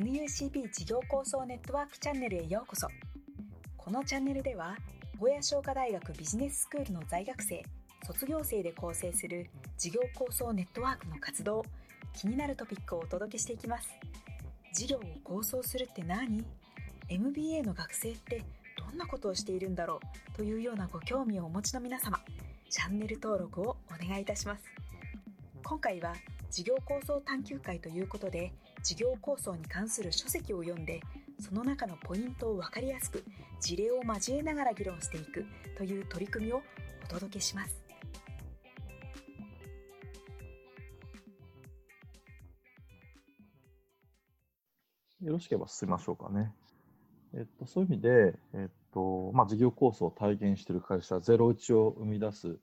NUCB 事業構想ネットワークチャンネルへようこそ。このチャンネルでは小屋商科大学ビジネススクールの在学生卒業生で構成する事業構想ネットワークの活動気になるトピックをお届けしていきます。事業を構想するって何？MBA の学生ってどんなことをしているんだろう？というようなご興味をお持ちの皆様チャンネル登録をお願いいたします。今回は事業構想探究会ということで事業構想に関する書籍を読んでその中のポイントを分かりやすく事例を交えながら議論していくという取り組みをお届けしますよろしければ進みましょうかね。えっと、そういう意味で、えっとまあ、事業構想を体現している会社、ゼロ打ちを生み出す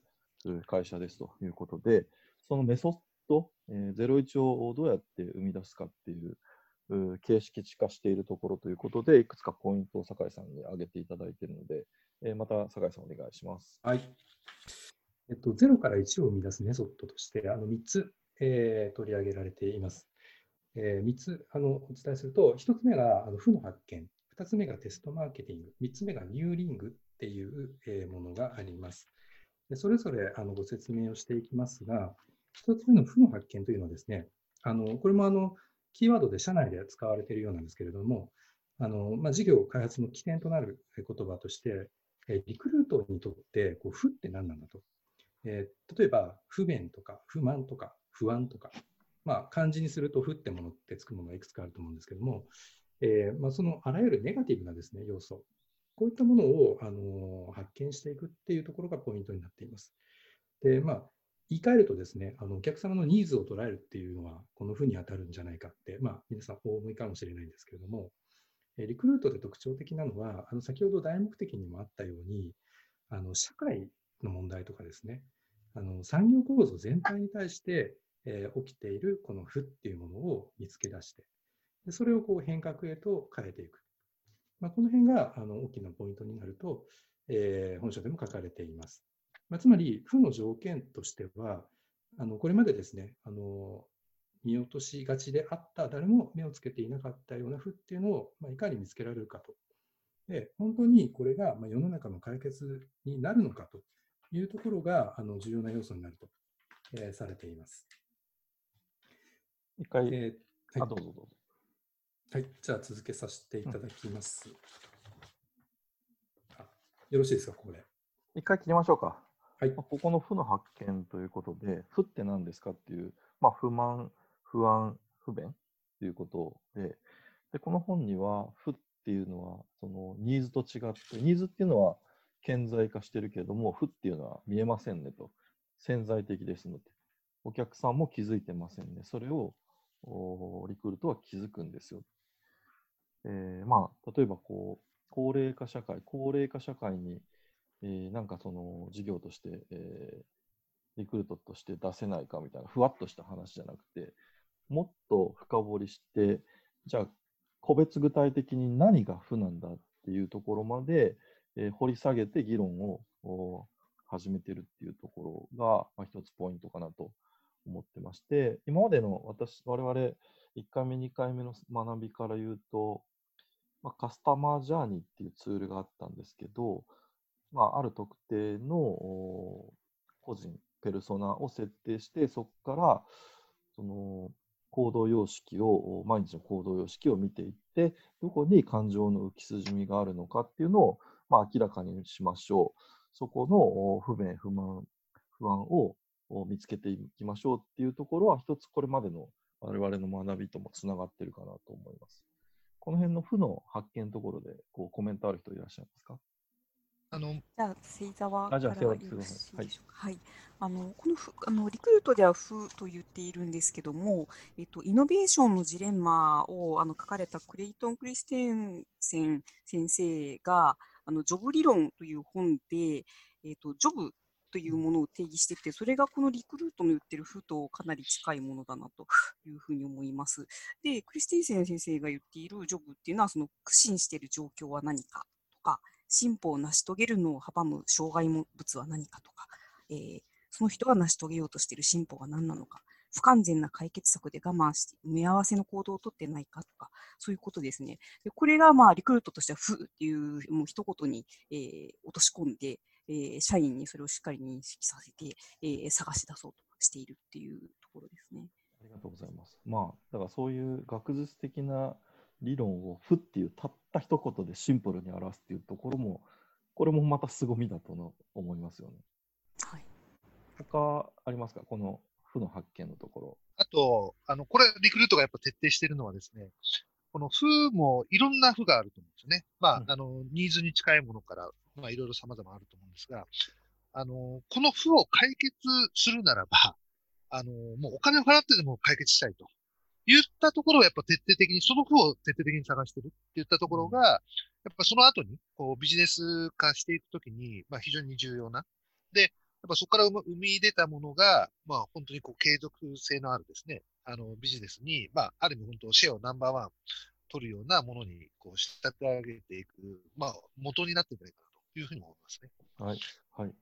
会社ですということで、そのメソッド、えー、ゼロ一をどうやって生み出すかっていう形式地化しているところということで、いくつかポイントを酒井さんに挙げていただいているので、えー、また酒井さんお願いします。はい。えっと、0から1を生み出すメソッドとして、あの3つ、えー、取り上げられています。えー、3つあのお伝えすると、1つ目があの負の発見、2つ目がテストマーケティング、3つ目がニューリングっていう、えー、ものがあります。でそれぞれあのご説明をしていきますが、1つ目の負の発見というのはですね、あのこれもあのキーワードで社内で使われているようなんですけれども、あのまあ、事業開発の起点となる言葉として、リクルートにとってこう負って何なんだと。えー、例えば、不便とか不満とか不安とか、まあ、漢字にすると負ってものってつくものがいくつかあると思うんですけども、えーまあ、そのあらゆるネガティブなです、ね、要素、こういったものを、あの発見していくっていうところがポイントになっています。で、まあ、言い換えるとですね、あのお客様のニーズを捉えるっていうのは、このふうに当たるんじゃないかって、まあ、皆さんお思いかもしれないんですけれども、リクルートで特徴的なのは、あの先ほど大目的にもあったように、あの社会の問題とかですね、あの産業構造全体に対して、えー、起きているこの負っていうものを見つけ出して、でそれをこう変革へと変えていく。まあ、この辺があの大きなポイントになると、えー、本書でも書かれています。まあ、つまり、負の条件としては、あのこれまでですね、あの見落としがちであった、誰も目をつけていなかったような負っていうのを、まあ、いかに見つけられるかと。で、本当にこれがまあ世の中の解決になるのかというところがあの重要な要素になると、えー、されています。一回、えー、はい、どうぞどうぞ。はい、じゃあ続けさせていただきます。うん、よろしいですか、ここで。一回切りましょうか。はい、ここの負の発見ということで、負って何ですかっていう、まあ、不満、不安、不便ということで、でこの本には、負っていうのは、そのニーズと違って、ニーズっていうのは顕在化してるけれども、負っていうのは見えませんねと。潜在的ですので、お客さんも気づいてませんね。それをリクルートは気づくんですよ。えー、まあ、例えばこう、高齢化社会、高齢化社会にえー、なんかその事業として、えー、リクルートとして出せないかみたいな、ふわっとした話じゃなくて、もっと深掘りして、じゃあ、個別具体的に何が負なんだっていうところまで、えー、掘り下げて議論を始めてるっていうところが、まあ、一つポイントかなと思ってまして、今までの私、我々1回目、2回目の学びから言うと、まあ、カスタマージャーニーっていうツールがあったんですけど、まあ、ある特定の個人、ペルソナを設定して、そこからその行動様式を、毎日の行動様式を見ていって、どこに感情の浮き筋みがあるのかっていうのを、まあ、明らかにしましょう。そこの不便、不満、不安を見つけていきましょうっていうところは、一つこれまでの我々の学びともつながってるかなと思います。この辺の負の発見のところでこうコメントある人いらっしゃいますか？あのじゃあ、星沢からよろしいでしょうか？はい、あのこのあのリクルートでは負と言っているんですけども、えっと、イノベーションのジレンマをあの書かれたクレイトン・クリステンセン先生が、あのジョブ理論という本で、えっと、ジョブというものを定義してて、それがこのリクルートの言ってる負とかなり近いものだなというふうに思います。で、クリステンセン先生が言っているジョブっていうのは、その苦心している状況は何かとか、進歩を成し遂げるのを阻む障害物は何かとか、えー、その人が成し遂げようとしている進歩が何なのか、不完全な解決策で我慢して、埋め合わせの行動をとってないかとか、そういうことですね。でこれが、まあ、リクルートとしては、負っていう、もう一言に、えー、落とし込んで、えー、社員にそれをしっかり認識させて、えー、探し出そうとしているっていうところですね。ありがとうございます。まあ、だからそういう学術的な理論を負っていうたった一言でシンプルに表すっていうところも、これもまた凄みだとの思いますよね。はい。他ありますか？この負の発見のところ。あと、あの、これ、リクルートがやっぱ徹底しているのはですね、この負もいろんな負があると思うんですよね。まあ、うん、あの、ニーズに近いものから、まあ、いろいろ様々あると思うんですが、あの、この負を解決するならば、あの、もうお金を払ってでも解決したいと。言ったところをやっぱ徹底的に、その負を徹底的に探してるって言ったところが、やっぱその後に、こう、ビジネス化していくときに、まあ非常に重要な。で、やっぱそこから生み出たものが、まあ本当にこう継続性のあるですね、あのビジネスに、まあある意味本当シェアをナンバーワン取るようなものにこう仕立て上げていく、まあ元になってるんじゃないかなというふうに思いますね。はい。はい。